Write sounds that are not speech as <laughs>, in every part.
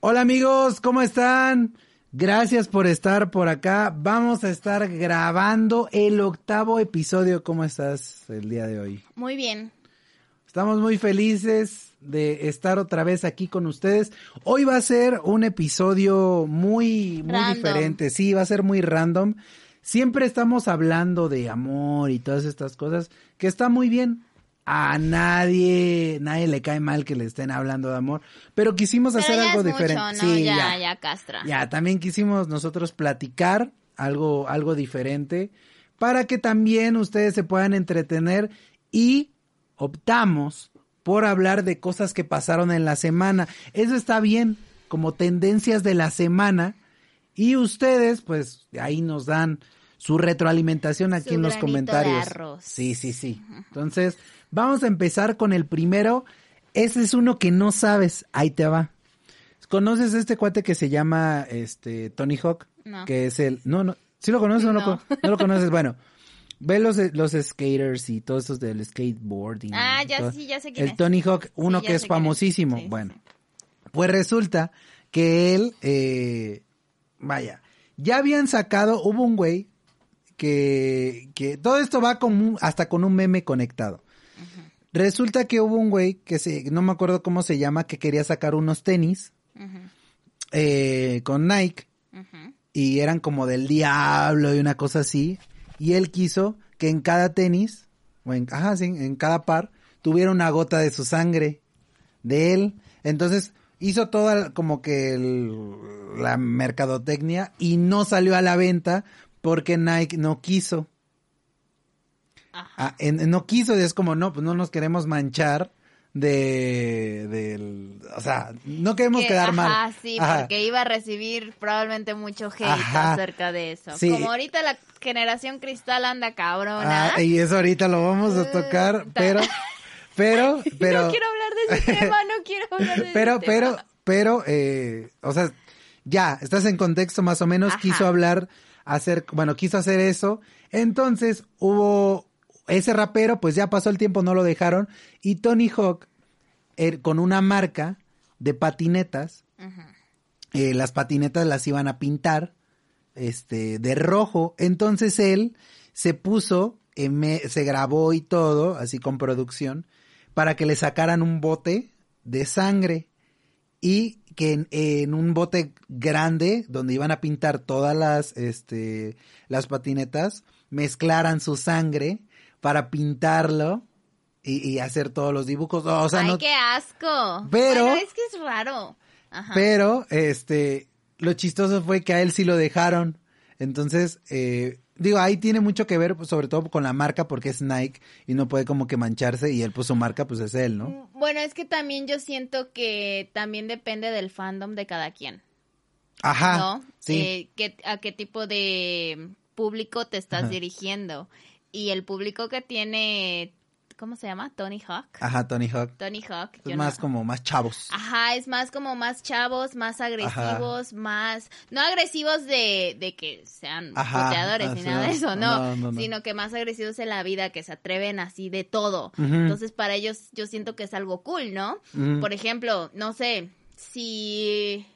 Hola amigos, ¿cómo están? Gracias por estar por acá. Vamos a estar grabando el octavo episodio. ¿Cómo estás el día de hoy? Muy bien. Estamos muy felices de estar otra vez aquí con ustedes. Hoy va a ser un episodio muy, muy diferente. Sí, va a ser muy random. Siempre estamos hablando de amor y todas estas cosas, que está muy bien a nadie, nadie le cae mal que le estén hablando de amor, pero quisimos hacer algo diferente. Sí, ya, ya, castra. Ya, también quisimos nosotros platicar algo, algo diferente para que también ustedes se puedan entretener y optamos por hablar de cosas que pasaron en la semana. Eso está bien, como tendencias de la semana y ustedes pues ahí nos dan su retroalimentación aquí en los comentarios. Sí, sí, sí. Entonces, Vamos a empezar con el primero. Ese es uno que no sabes. Ahí te va. ¿Conoces este cuate que se llama este Tony Hawk? No. Que es el. No, no. ¿Sí lo conoces o no, no, no lo conoces? Bueno. Ve los, los skaters y todos esos del skateboarding. Ah, ya sí, ya sé quién El Tony Hawk, uno que es famosísimo. bueno, pues resulta que él, eh, vaya, ya habían sacado, hubo un güey que, que todo esto va con hasta con un meme conectado. Resulta que hubo un güey que se, no me acuerdo cómo se llama, que quería sacar unos tenis eh, con Nike y eran como del diablo y una cosa así. Y él quiso que en cada tenis, o en, ajá, sí, en cada par, tuviera una gota de su sangre de él. Entonces hizo toda como que la mercadotecnia y no salió a la venta porque Nike no quiso. Ah, no quiso, es como, no, pues no nos queremos manchar de, del, o sea, no queremos quedar mal. Ah, sí, porque iba a recibir probablemente mucho hate acerca de eso. Como ahorita la generación cristal anda cabrona. Ah, y eso ahorita lo vamos a tocar, pero, pero, <laughs> pero. no quiero hablar de ese tema, no quiero hablar de pero, ese pero, tema. Pero, eh, o sea, ya, estás en contexto más o menos, quiso hablar, hacer, bueno, quiso hacer eso. Entonces hubo ese rapero, pues ya pasó el tiempo, no lo dejaron. Y Tony Hawk, er, con una marca de patinetas, eh, las patinetas las iban a pintar este, de rojo. Entonces él se puso, se grabó y todo, así con producción, para que le sacaran un bote de sangre. Y que en, un bote grande, donde iban a pintar todas las, este, las patinetas, mezclaran su sangre para pintarlo y, hacer todos los dibujos. O sea, Ay, qué asco. Pero. es que es raro. Pero, este, lo chistoso fue que a él sí lo dejaron. Entonces, eh, digo, ahí tiene mucho que ver, pues, sobre todo con la marca, porque es Nike y no puede como que mancharse y él pues su marca pues es él, ¿no? Mm, bueno, es que también yo siento que también depende del fandom de cada quien. Ajá. ¿No? Sí. Eh, ¿A qué tipo de público te estás dirigiendo? Y el público que tiene ¿cómo se llama? Tony Hawk. Ajá, Tony Hawk. Tony Hawk. Es más como más chavos. Ajá, es más como más chavos, más agresivos, más, no agresivos de, de que sean boteadores ni nada de eso, no, sino que más agresivos en la vida, que se atreven así de todo. Entonces para ellos yo siento que es algo cool, ¿no? Por ejemplo, no sé, si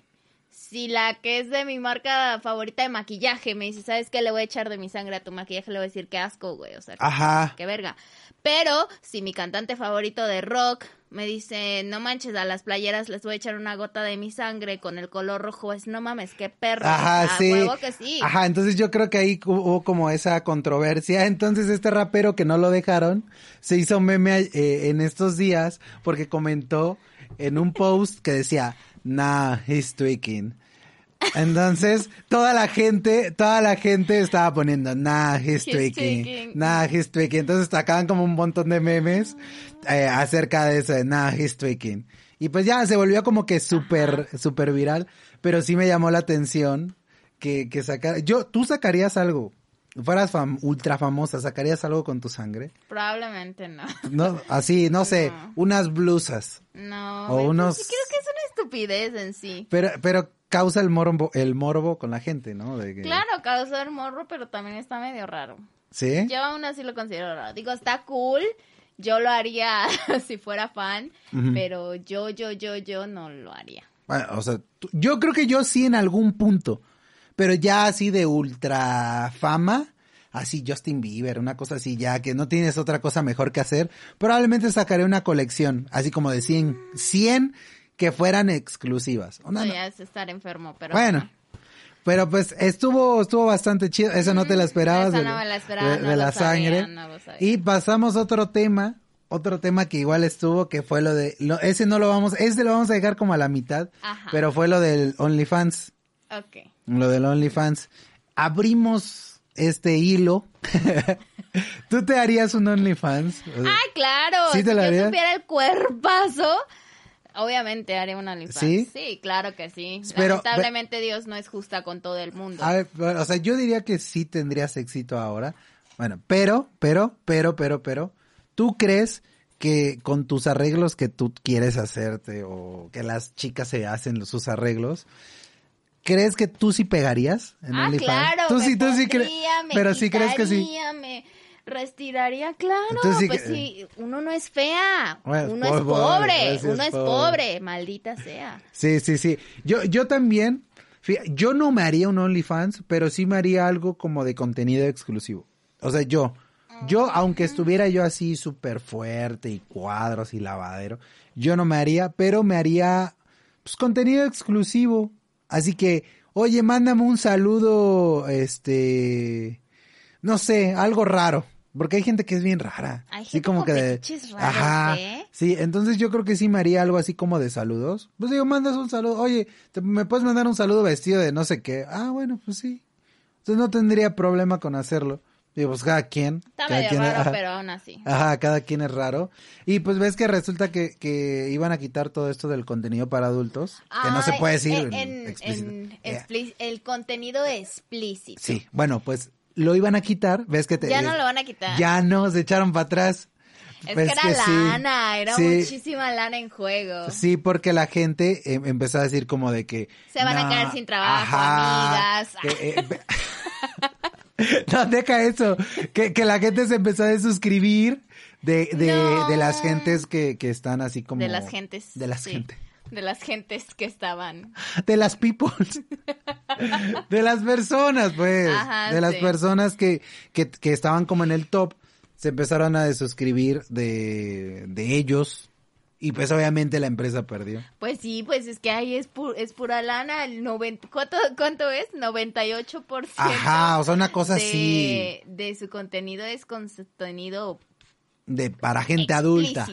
si la que es de mi marca favorita de maquillaje me dice, ¿sabes qué? Le voy a echar de mi sangre a tu maquillaje, le voy a decir, qué asco, güey, o sea, Ajá. qué verga. Pero si mi cantante favorito de rock me dice, no manches, a las playeras les voy a echar una gota de mi sangre con el color rojo, es no mames, qué perro. Ajá, sí. que sí. Ajá, entonces yo creo que ahí hubo como esa controversia. Entonces este rapero que no lo dejaron se hizo meme eh, en estos días porque comentó en un post que decía, nah, he's tweaking. Entonces, toda la gente, toda la gente estaba poniendo, nah, he's, tweaking, nah, he's tweaking. Entonces, sacaban como un montón de memes eh, acerca de eso, de, nah, he's tweaking. Y pues ya se volvió como que súper, súper viral, pero sí me llamó la atención que, que sacara, yo, tú sacarías algo, fueras ultra famosa, ¿sacarías algo con tu sangre? Probablemente no. No, así, no sé, unas blusas. No. O unos... creo que es una estupidez en sí. Pero, pero causa el morbo, el morbo con la gente, ¿no? Claro, causa el morbo, pero también está medio raro. ¿Sí? Yo aún así lo considero raro. Digo, está cool, yo lo haría <laughs> si fuera fan, pero yo, yo, yo, yo no lo haría. Bueno, o sea, yo creo que yo sí en algún punto, pero ya así de ultra fama, así Justin Bieber, una cosa así, ya que no tienes otra cosa mejor que hacer, probablemente sacaré una colección, así como de 100, 100 que fueran exclusivas. No, ya es estar enfermo, pero... Bueno. Pero pues estuvo estuvo bastante chido, eso no te la esperabas. de, no me la esperaba, de, la sangre. y pasamos a otro tema, otro tema que igual estuvo, que fue lo de, lo, ese no lo vamos, ese lo vamos a dejar como a la mitad, pero fue lo del OnlyFans. Ok. Lo del OnlyFans. Abrimos este hilo. <laughs> ¿Tú te harías un OnlyFans? ¡Ay, claro! ¿Sí te lo si yo tuviera el cuerpazo, obviamente haría un OnlyFans. ¿Sí? Sí, claro que sí. Lamentablemente Dios no es justa con todo el mundo. A ver, o sea, yo diría que sí tendrías éxito ahora. Bueno, pero, pero, pero, pero, pero, ¿tú crees que con tus arreglos que tú quieres hacerte o que las chicas se hacen sus arreglos, ¿Crees que tú sí pegarías en ah, claro, tú sí, tú sí crees. Pero sí crees que sí. Me restiraría, claro. pues sí, uno no es fea. uno es pobre. uno es pobre. Maldita sea. Sí, sí, sí. Yo, yo también. yo no me haría un OnlyFans, pero sí me haría algo como de contenido exclusivo. O sea, yo. Yo, aunque estuviera yo así súper fuerte y cuadros y lavadero, yo no me haría, pero me haría pues contenido exclusivo. Así que, oye, mándame un saludo, este, no sé, algo raro. Porque hay gente que es bien rara. Hay gente como, que de, ajá, ¿eh? sí, entonces yo creo que sí me haría algo así como de saludos. Pues digo, mandas un saludo, oye, me puedes mandar un saludo vestido de no sé qué. Ah, bueno, pues sí. Entonces no tendría problema con hacerlo. Digo, pues cada quien. Está medio raro, pero aún así. Ajá, cada quien es raro. Y pues ves que resulta que, que iban a quitar todo esto del contenido para adultos. que no se puede decir. En, el contenido explícito. Sí, bueno, pues lo iban a quitar. Ves que te. Ya no lo van a quitar. Ya no, se echaron para atrás. Es que era lana, era muchísima lana en juego. Sí, porque la gente em, empezó a decir como de que... Se van a quedar sin trabajo, amigas. Eh, <laughs> no, deja eso. Que, que, la gente se empezó a suscribir de, de, de las gentes que, que, están así como... De las gentes. De las gentes. De las gentes que estaban. De las people. <laughs> de las personas, pues. de las personas que, que, que estaban como en el top. Se empezaron a desuscribir de, de ellos y pues obviamente la empresa perdió. Pues sí, pues es que ahí es, es pura lana. El 90, ¿cuánto, ¿Cuánto es? 98%. Ajá, o sea, una cosa así. De su contenido es contenido... De, para gente adulta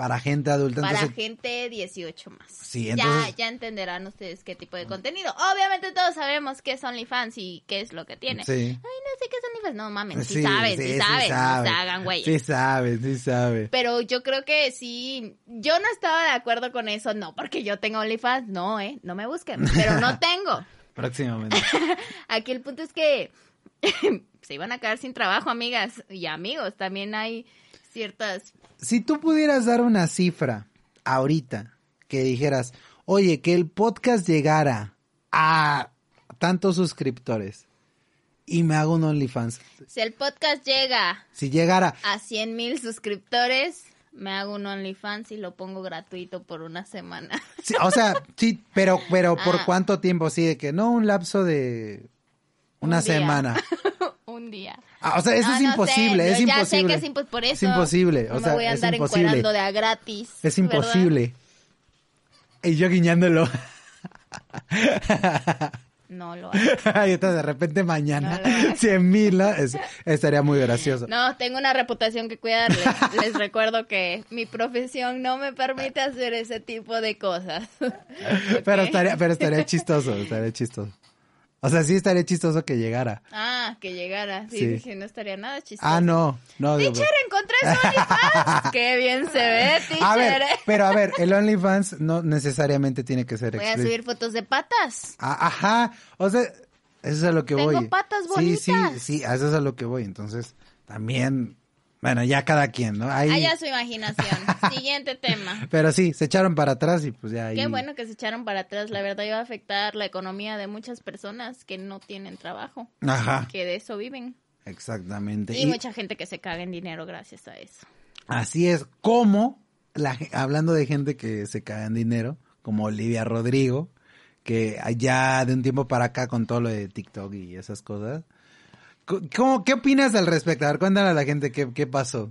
para gente adulta. Para gente 18 más. Sí, entonces... Ya, ya entenderán ustedes qué tipo de contenido. Obviamente todos sabemos qué es OnlyFans y qué es lo que tiene. Sí. Ay, no sé qué es OnlyFans. No mames, sí, sí, saben. Sí hagan, güey. Sí saben, sí saben. Pero yo creo que sí. Yo no estaba de acuerdo con eso. No, porque yo tengo OnlyFans. No, eh. No me busquen. Pero no <laughs> tengo. Próximamente. <laughs> Aquí el punto es que <laughs> se iban a quedar sin trabajo, amigas y amigos. También hay ciertas si tú pudieras dar una cifra ahorita que dijeras, oye, que el podcast llegara a tantos suscriptores y me hago un OnlyFans. Si el podcast llega si llegara a 100 mil suscriptores, me hago un OnlyFans y lo pongo gratuito por una semana. <laughs> o sea, sí, pero, pero ¿por ah. cuánto tiempo? Sí, de que no un lapso de una semana. un día. <laughs> Ah, o sea, eso es imposible, es imposible. Ya sé que es imposible, por eso. Es imposible, o no sea, me voy a andar encuadrando de a gratis. Es imposible. Y yo guiñándolo. <laughs> No lo hago. <laughs> y de repente mañana, cien mil, estaría muy gracioso. No, tengo una reputación que cuidar. Les, recuerdo que mi profesión no me permite hacer ese tipo de cosas. <laughs> pero estaría, pero estaría chistoso, estaría chistoso. O sea, sí estaría chistoso que llegara. Ah, que llegara. Sí, dije, no estaría nada chistoso. Ah, no. no teacher, encontré su OnlyFans. <laughs> Qué bien se ve, teacher. A ver, pero a ver, el OnlyFans no necesariamente tiene que ser Voy a subir fotos de patas. Ah, ajá. O sea, eso es a lo que voy. Tengo patas bonitas. Sí, sí, sí, eso es a lo que voy. Entonces, también bueno, ya cada quien, ¿no? Ahí... Allá su imaginación. <laughs> Siguiente tema. Pero sí, se echaron para atrás y pues ya ahí... Qué bueno que se echaron para atrás. La verdad iba a afectar la economía de muchas personas que no tienen trabajo. Ajá. Que de eso viven. Exactamente. Y, mucha gente que se caga en dinero gracias a eso. Así es. Como, la, hablando de gente que se caga en dinero, como Olivia Rodrigo, que allá de un tiempo para acá con todo lo de TikTok y esas cosas ¿Cómo, ¿Qué opinas al respecto? A ver, cuéntale a la gente qué, qué pasó.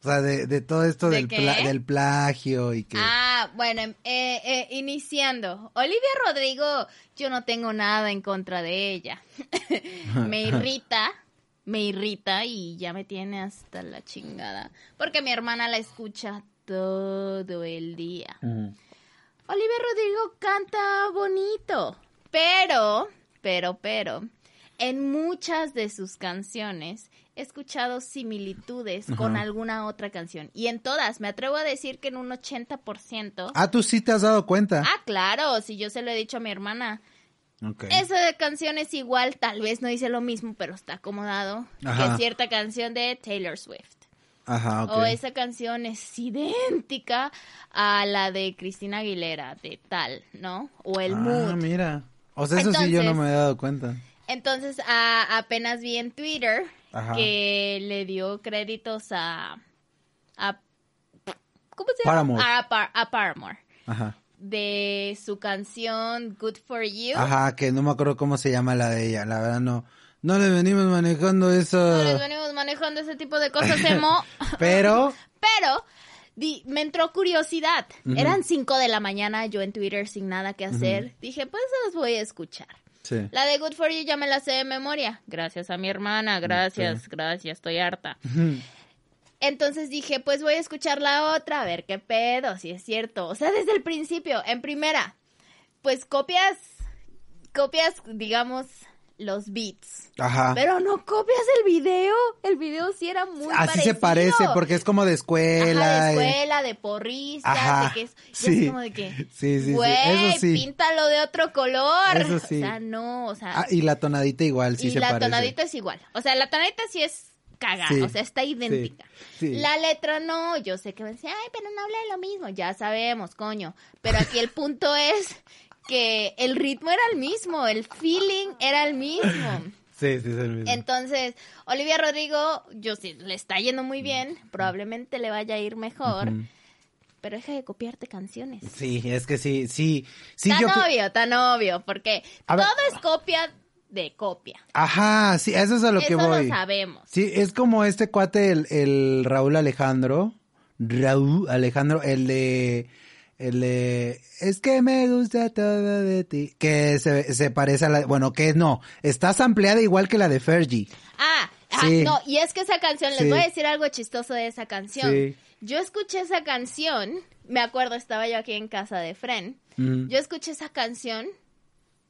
O sea, de, todo esto del, del, plagio y que... Ah, bueno, em, eh, eh, iniciando. Olivia Rodrigo, yo no tengo nada en contra de ella. <laughs> me irrita, me irrita y ya me tiene hasta la chingada. Porque mi hermana la escucha todo el día. Olivia Rodrigo canta bonito, pero, pero, pero, en muchas de sus canciones he escuchado similitudes con alguna otra canción. Y en todas, me atrevo a decir que en un 80%. Ah, tú sí te has dado cuenta. Ah, claro, si yo se lo he dicho a mi hermana. Esa de canción es igual, tal vez no dice lo mismo, pero está acomodado. Que cierta canción de Taylor Swift. Ajá, O esa canción es idéntica a la de Cristina Aguilera, de tal, ¿no? O el ah, mira. O sea, eso sí yo no me he dado cuenta. Entonces, apenas vi en Twitter que le dio créditos a, a ¿cómo se llama? A, Paramore. Ajá. De su canción Good for You. Ajá, que no me acuerdo cómo se llama la de ella. La verdad no. No le venimos manejando eso. No le venimos manejando ese tipo de cosas, Emo. <laughs> Pero. <laughs> Pero. me entró curiosidad. Eran 5 de la mañana, yo en Twitter sin nada que hacer. Dije, pues las voy a escuchar. La de Good for You ya me la sé de memoria. Gracias a mi hermana, gracias, gracias, estoy harta. <laughs> Entonces dije, pues voy a escuchar la otra, a ver qué pedo, si es cierto. O sea, desde el principio, en primera, pues copias, copias, digamos, los beats. Ajá. Pero no copias el video. El video sí era muy Así se parece, porque es como de escuela. de escuela, de porrista, de que es, sí. es como de que, sí, sí, güey, eso sí. píntalo de otro color. Eso sí. O sea, no, o sea. Ah, y la tonadita igual, sí se parece. Y la tonadita es igual. O sea, la tonadita sí es cagada, o sea, está idéntica. La letra no, yo sé que va a decir, ay, pero no habla de lo mismo, ya sabemos, coño. Pero aquí el punto es que el ritmo era el mismo, el feeling era el mismo. Sí, sí, es el mismo. Entonces, Olivia Rodrigo, yo sí, le está yendo muy bien, probablemente le vaya a ir mejor. Pero deja de copiarte canciones. Sí, es que sí, sí. sí tan obvio, tan obvio, porque todo es copia de copia. Ajá, sí, eso es a lo que voy. Eso lo sabemos. Sí, es como este cuate, el, el Raúl Alejandro. Raúl Alejandro, el de el es que me gusta todo de ti. Que se, se parece a la. Bueno, que no. Estás ampliada igual que la de Fergie. Ah, ah no. Y es que esa canción, les voy a decir algo chistoso de esa canción. Yo escuché esa canción. Me acuerdo, estaba yo aquí en casa de Fren. Yo escuché esa canción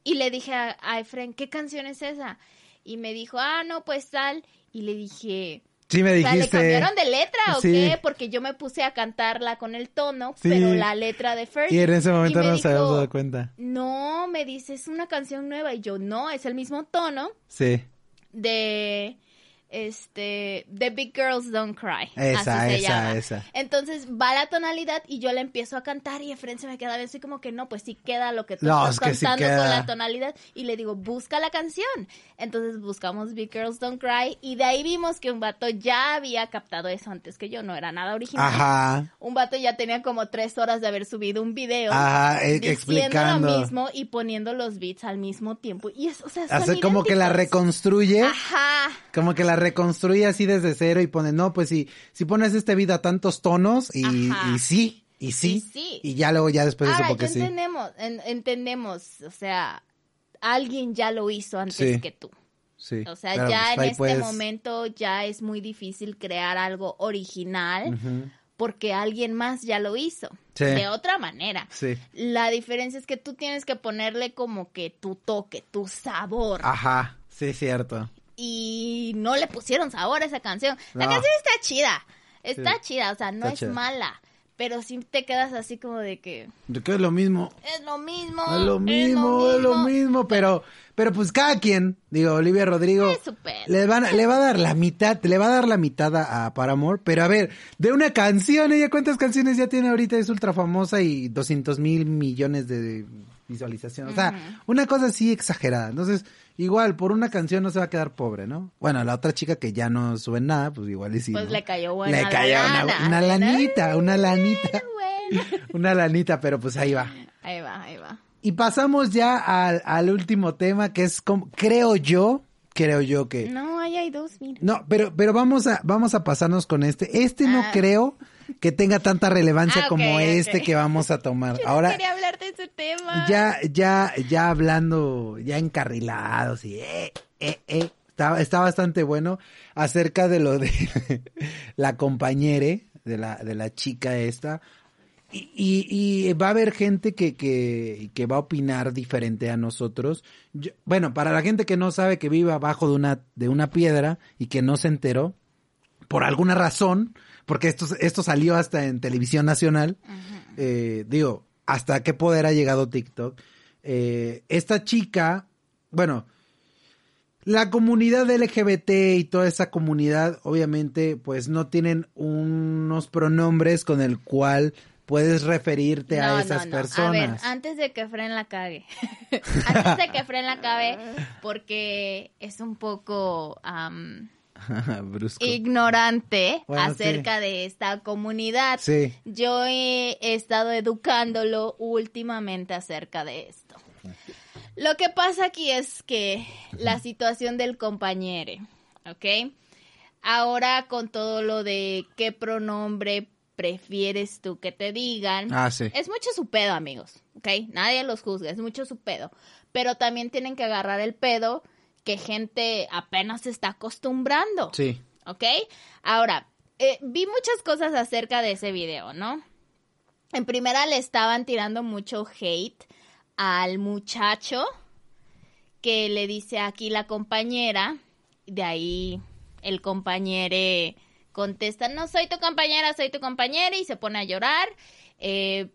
y le dije a, a Fren, ¿qué canción es esa? Y me dijo, ah, no, pues tal. Y le dije, Sí, me dijiste. ¿le cambiaron de letra o qué? Porque yo me puse a cantarla con el tono, pero la letra de Fergie. Y en ese momento no se había dado cuenta. No, me dice, es una canción nueva. Y yo, no, es el mismo tono. Sí. De este, The Big Girls Don't Cry. Esa, así se esa, esa. Entonces va la tonalidad y yo le empiezo a cantar y Efren se me queda bien, así como que no, pues sí queda lo que tú estás cantando con la tonalidad. Y le digo, busca la canción. Entonces buscamos Big Girls Don't Cry y de ahí vimos que un vato ya había captado eso antes que yo, no era nada original. Ajá. Un vato ya tenía como tres horas de haber subido un video. Ajá, e- explicando. lo mismo y poniendo los beats al mismo tiempo. Y es, o sea, Hace como que la reconstruye. Ajá. Como que la reconstruye así desde cero y pone, no, pues si, si pones este video a tantos tonos y, y sí, y sí, y ya luego ya después de eso porque sí. Entendemos, entendemos, o sea, alguien ya lo hizo antes que tú. Sí, o sea, ya en este momento ya es muy difícil crear algo original porque alguien más ya lo hizo. De otra manera. Sí. La diferencia es que tú tienes que ponerle como que tu toque, tu sabor. Ajá, sí, cierto. Y no le pusieron sabor a esa canción. La canción está chida. Está chida, o sea, no es mala pero sí te quedas así como de que... De que es lo mismo. Es lo mismo. Es lo mismo, es lo mismo, pero, pero pues cada quien, digo, Olivia Rodrigo, le, van, le va a dar la mitad, le va a dar la mitad a, Paramore, pero a ver, de una canción, ella cuántas canciones ya tiene ahorita, es ultra famosa y 200 mil millones de visualizaciones, o sea, una cosa así exagerada, entonces igual por una canción no se va a quedar pobre, ¿no? Bueno, la otra chica que ya no sube nada, pues igual y sí. Pues le cayó buena Le cayó una, lanita, una lanita. <laughs> una lanita, pero pues ahí va. Ahí va, ahí va. Y pasamos ya al, al último tema que es como, creo yo, creo yo que. No, ahí hay dos, mira. No, pero, pero vamos a, vamos a pasarnos con este. Este no ah. creo que tenga tanta relevancia ah, como este que vamos a tomar. <laughs> Yo Ahora quería hablar de ese tema. Ya, ya, ya hablando, ya encarrilados y eh, eh, eh. Está, está bastante bueno acerca de lo de <laughs> la compañere de la, de la chica esta. Y, y, va a haber gente que, que, que, va a opinar diferente a nosotros. bueno, para la gente que no sabe que vive abajo de una, de una piedra y que no se enteró, por alguna razón, porque esto, esto salió hasta en televisión nacional. Eh, digo, ¿hasta qué poder ha llegado TikTok? Eh, esta chica, bueno, la comunidad LGBT y toda esa comunidad, obviamente, pues no tienen unos pronombres con el cual puedes referirte a esas personas. A ver, antes de que Fren la cague, <laughs> antes de que Fren la cague, porque es un poco <laughs> ignorante acerca de esta comunidad. Yo he, estado educándolo últimamente acerca de esto. Lo que pasa aquí es que la situación del compañero, ¿ok? Ahora con todo lo de qué pronombre prefieres tú que te digan, ah, es mucho su pedo, amigos, ¿ok? Nadie los juzga, es mucho su pedo. Pero también tienen que agarrar el pedo que gente apenas se está acostumbrando. Sí. ¿Ok? Ahora, eh, vi muchas cosas acerca de ese video, ¿no? En primera le estaban tirando mucho hate al muchacho que le dice aquí la compañera, de ahí el compañero contesta, no soy tu compañera, soy tu compañera y se pone a llorar. Eh,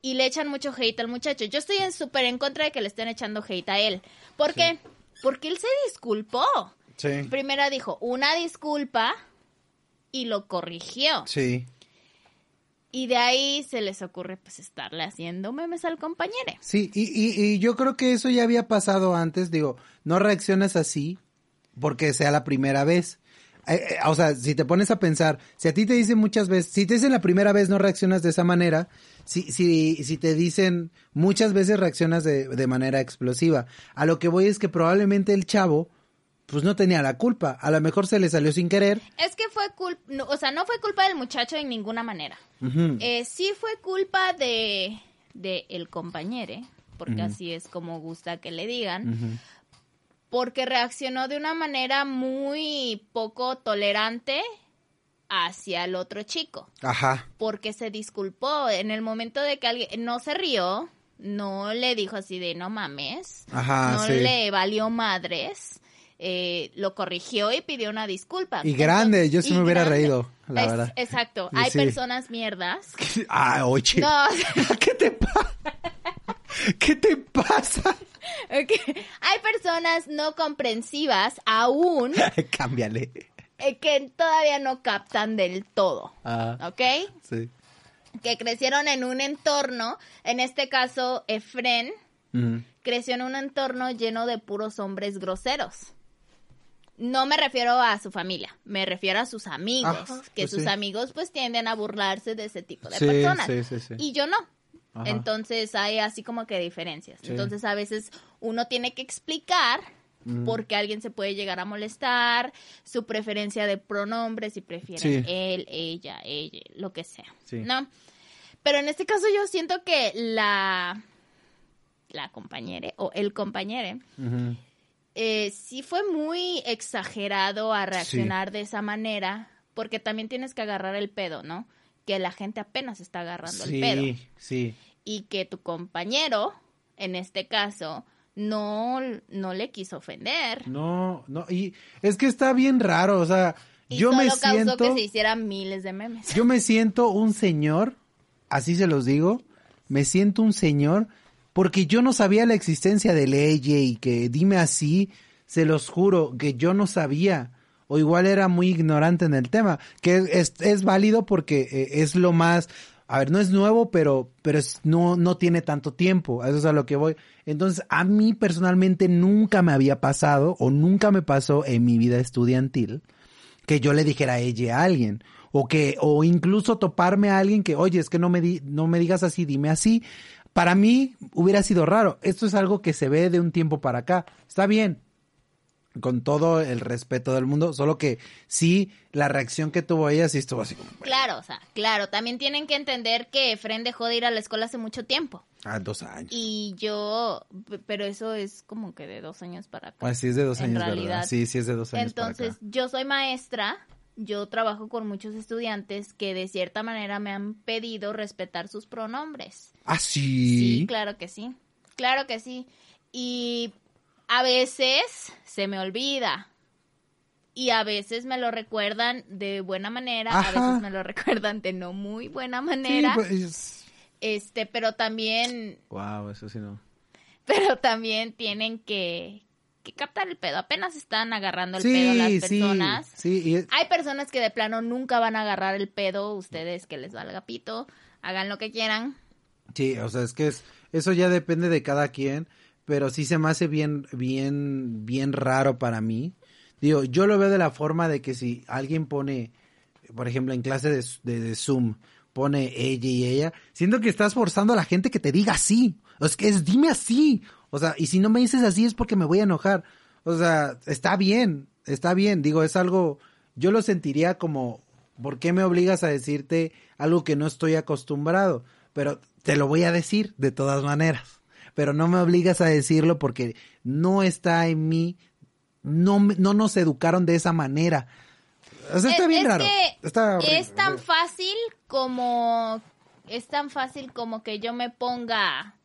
y le echan mucho hate al muchacho. Yo estoy súper en contra de que le estén echando hate a él. ¿Por qué? Porque él se disculpó. Sí. Primero dijo una disculpa y lo corrigió. Sí. Y de ahí se les ocurre pues estarle haciendo memes al compañero. Sí, y, y, y yo creo que eso ya había pasado antes. Digo, no reaccionas así porque sea la primera vez. Eh, eh, o sea, si te pones a pensar, si a ti te dicen muchas veces, si te dicen la primera vez no reaccionas de esa manera, si, si, si te dicen muchas veces reaccionas de, de manera explosiva. A lo que voy es que probablemente el chavo, pues no tenía la culpa. A lo mejor se le salió sin querer. Es que fue culpa, o sea, no fue culpa del muchacho en ninguna manera. Eh, sí fue culpa de, de el compañero, porque así es como gusta que le digan porque reaccionó de una manera muy poco tolerante hacia el otro chico. Ajá. Porque se disculpó en el momento de que alguien no se rió, no le dijo así de no mames, Ajá, no le valió madres. Eh, lo corrigió y pidió una disculpa. Y grande, yo sí me hubiera reído, la verdad. Exacto, hay personas mierdas. <laughs> ah, oye. No. <laughs> ¿Qué te pasa? <laughs> ¿Qué te pasa? <laughs> Hay personas no comprensivas aún. <laughs> Cámbiale. Eh, que todavía no captan del todo. Ah, ¿Ok? Sí. Que crecieron en un entorno, en este caso, Efren creció en un entorno lleno de puros hombres groseros. No me refiero a su familia, me refiero a sus amigos, que pues sus amigos pues tienden a burlarse de ese tipo de personas. Sí, sí, y yo no. Entonces hay así como que diferencias. Entonces a veces uno tiene que explicar mm. por qué alguien se puede llegar a molestar, su preferencia de pronombres, si prefieren él, ella, ella, lo que sea. ¿No? Pero en este caso yo siento que la, la compañera o el compañero eh, sí fue muy exagerado a reaccionar de esa manera porque también tienes que agarrar el pedo, ¿no? Que la gente apenas está agarrando el pedo. Sí, sí. Y que tu compañero, en este caso, no, no le quiso ofender. No, no, y es que está bien raro, o sea, yo me siento... que se hicieran miles de memes. Yo me siento un señor, así se los digo, me siento un señor porque yo no sabía la existencia de ley y que dime así, se los juro que yo no sabía o igual era muy ignorante en el tema, que es, es válido porque eh, es lo más, a ver, no es nuevo, pero, pero es, no, no tiene tanto tiempo, eso es a lo que voy. Entonces, a mí personalmente nunca me había pasado o nunca me pasó en mi vida estudiantil que yo le dijera a ella a alguien o que o incluso toparme a alguien que, oye, es que no me di, no me digas así, dime así. Para mí hubiera sido raro. Esto es algo que se ve de un tiempo para acá. Está bien, con todo el respeto del mundo, solo que sí, la reacción que tuvo ella sí estuvo así como... Claro, o sea, claro, también tienen que entender que Fren dejó de ir a la escuela hace mucho tiempo. Ah, dos años. Y yo, pero eso es como que de dos años para acá. Ah, sí es de dos años, realidad. Sí, sí es de dos años Entonces, yo soy maestra, yo trabajo con muchos estudiantes que de cierta manera me han pedido respetar sus pronombres. ¿Ah, sí? Sí, claro que sí, claro que sí. Y a veces se me olvida. Y a veces me lo recuerdan de buena manera, a veces me lo <laughs> recuerdan de no muy buena manera. Pues, este, pero también. Wow, eso sí no. Pero también tienen que, que captar el pedo. Apenas están agarrando el pedo las personas. Sí, sí. Hay personas que de plano nunca van a agarrar el pedo. Ustedes que les valga pito, hagan lo que quieran. Sí, o sea, es que es, eso ya depende de cada quien pero sí se me hace bien, bien, bien raro para mí. Digo, yo lo veo de la forma de que si alguien pone, por ejemplo, en clase de, de, Zoom, pone ella y ella, siento que estás forzando a la gente que te diga así. Es que es, dime así. O sea, y si no me dices así es porque me voy a enojar. O sea, está bien, está bien. Digo, es algo, yo lo sentiría como, ¿por qué me obligas a decirte algo que no estoy acostumbrado? Pero te lo voy a decir de todas maneras pero no me obligas a decirlo porque no está en mí, no, no nos educaron de esa manera. O sea, está bien raro. es tan fácil como es tan fácil como que yo me ponga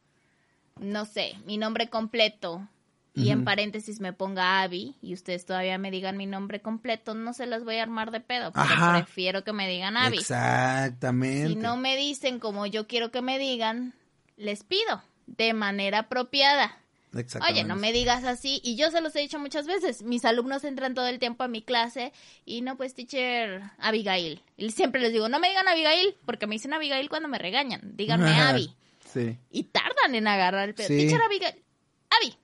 no sé, mi nombre completo y en paréntesis me ponga Abby y ustedes todavía me digan mi nombre completo, no se las voy a armar de pedo, porque prefiero que me digan Abby. Exactamente. Si no me dicen como yo quiero que me digan, les pido de manera apropiada. Oye, no me digas así. Y yo se los he dicho muchas veces. Mis alumnos entran todo el tiempo a mi clase y no, pues, teacher Abigail. Y siempre les digo, no me digan Abigail, porque me dicen Abigail cuando me regañan. Díganme <laughs> Abby. Sí. Y tardan en agarrar el pedo. Teacher Abigail. Abby.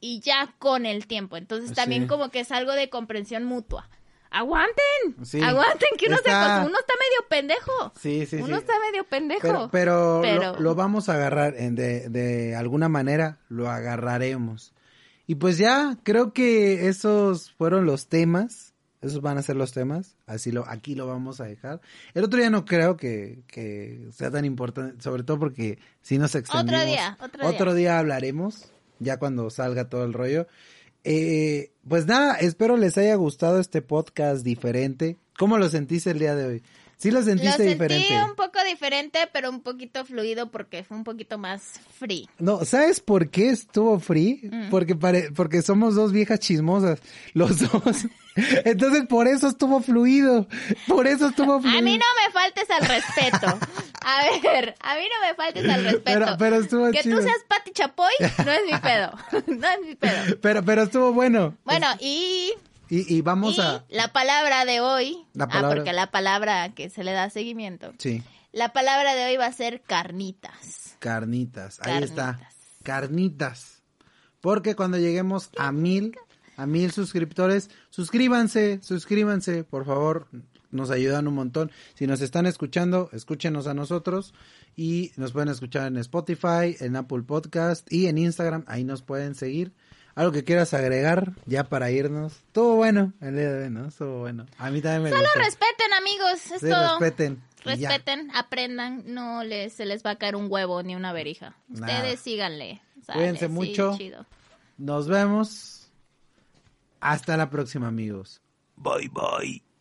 Y ya con el tiempo. Entonces también como que es algo de comprensión mutua aguanten, aguanten, que uno, está... uno está medio pendejo. Sí, sí, uno está medio pendejo. Pero, Lo, vamos a agarrar, de, de alguna manera lo agarraremos. Y pues ya, creo que esos fueron los temas. Esos van a ser los temas. Así lo, aquí lo vamos a dejar. El otro día no creo que, que sea tan importante, sobre todo porque si nos extendimos. Otro día, otro, otro día hablaremos, ya cuando salga todo el rollo. Eh, pues nada, espero les haya gustado este podcast diferente. ¿Cómo lo sentiste el día de hoy? Sí lo sentiste diferente. Sentí un poco diferente, pero un poquito fluido porque fue un poquito más free. No, ¿sabes por qué estuvo free? Mm. Porque porque somos dos viejas chismosas, los dos. <laughs> Entonces por eso estuvo fluido. Por eso estuvo fluido. A mí no me faltes al respeto. A ver, a mí no me faltes al respeto. Pero, pero estuvo Que tú seas Pati Chapoy no es mi pedo. <laughs> No es mi pedo. Pero, pero estuvo bueno. Bueno, y y, vamos a... La palabra de hoy... La Ah, porque la palabra que se le da seguimiento. Sí. La palabra de hoy va a ser carnitas. Carnitas, ahí está. Carnitas. Porque cuando lleguemos a mil, a mil suscriptores, suscríbanse, suscríbanse, por favor, nos ayudan un montón. Si nos están escuchando, escúchenos a nosotros y nos pueden escuchar en Spotify, en Apple Podcast y en Instagram, ahí nos pueden seguir. ¿Algo que quieras agregar ya para irnos? Todo bueno el día de hoy, ¿no? Todo bueno. A mí también me Solo respeten, amigos, es todo. respeten. Respeten, aprendan, no les, se les va a caer un huevo ni una verija. Ustedes síganle. Cuídense mucho. Nos vemos. Hasta la próxima, amigos. Bye, bye.